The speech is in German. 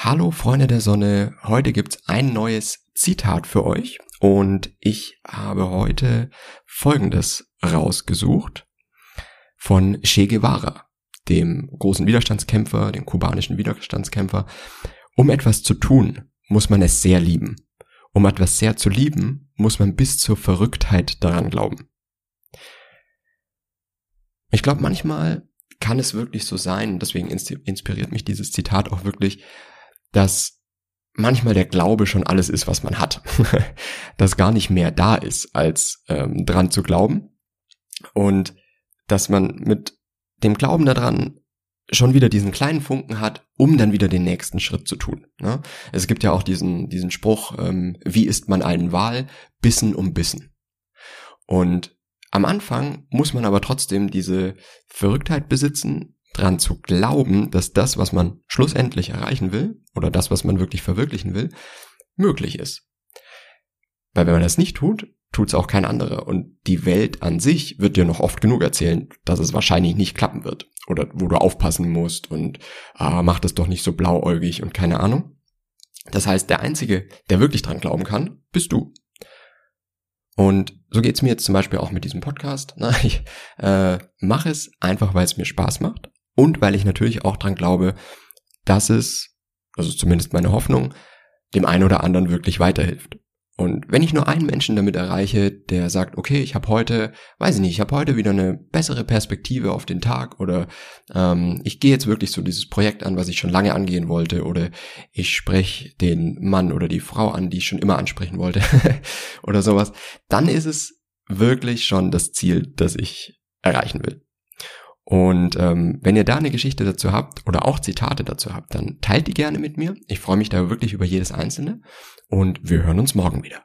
Hallo Freunde der Sonne, heute gibt's ein neues Zitat für euch und ich habe heute folgendes rausgesucht von Che Guevara, dem großen Widerstandskämpfer, dem kubanischen Widerstandskämpfer. Um etwas zu tun, muss man es sehr lieben. Um etwas sehr zu lieben, muss man bis zur Verrücktheit daran glauben. Ich glaube, manchmal kann es wirklich so sein, deswegen inspiriert mich dieses Zitat auch wirklich, dass manchmal der Glaube schon alles ist, was man hat. dass gar nicht mehr da ist, als ähm, dran zu glauben. Und dass man mit dem Glauben daran schon wieder diesen kleinen Funken hat, um dann wieder den nächsten Schritt zu tun. Ne? Es gibt ja auch diesen, diesen Spruch, ähm, wie isst man einen Wal? Bissen um Bissen. Und am Anfang muss man aber trotzdem diese Verrücktheit besitzen, dran zu glauben, dass das, was man schlussendlich erreichen will, oder das, was man wirklich verwirklichen will, möglich ist. Weil wenn man das nicht tut, tut es auch kein anderer. Und die Welt an sich wird dir noch oft genug erzählen, dass es wahrscheinlich nicht klappen wird. Oder wo du aufpassen musst und ah, mach das doch nicht so blauäugig und keine Ahnung. Das heißt, der Einzige, der wirklich dran glauben kann, bist du. Und so geht's mir jetzt zum Beispiel auch mit diesem Podcast. Ich äh, mache es einfach, weil es mir Spaß macht und weil ich natürlich auch dran glaube, dass es, also zumindest meine Hoffnung, dem einen oder anderen wirklich weiterhilft. Und wenn ich nur einen Menschen damit erreiche, der sagt, okay, ich habe heute, weiß ich nicht, ich habe heute wieder eine bessere Perspektive auf den Tag oder ähm, ich gehe jetzt wirklich so dieses Projekt an, was ich schon lange angehen wollte oder ich spreche den Mann oder die Frau an, die ich schon immer ansprechen wollte oder sowas, dann ist es wirklich schon das Ziel, das ich erreichen will. Und ähm, wenn ihr da eine Geschichte dazu habt oder auch Zitate dazu habt, dann teilt die gerne mit mir. Ich freue mich da wirklich über jedes einzelne und wir hören uns morgen wieder.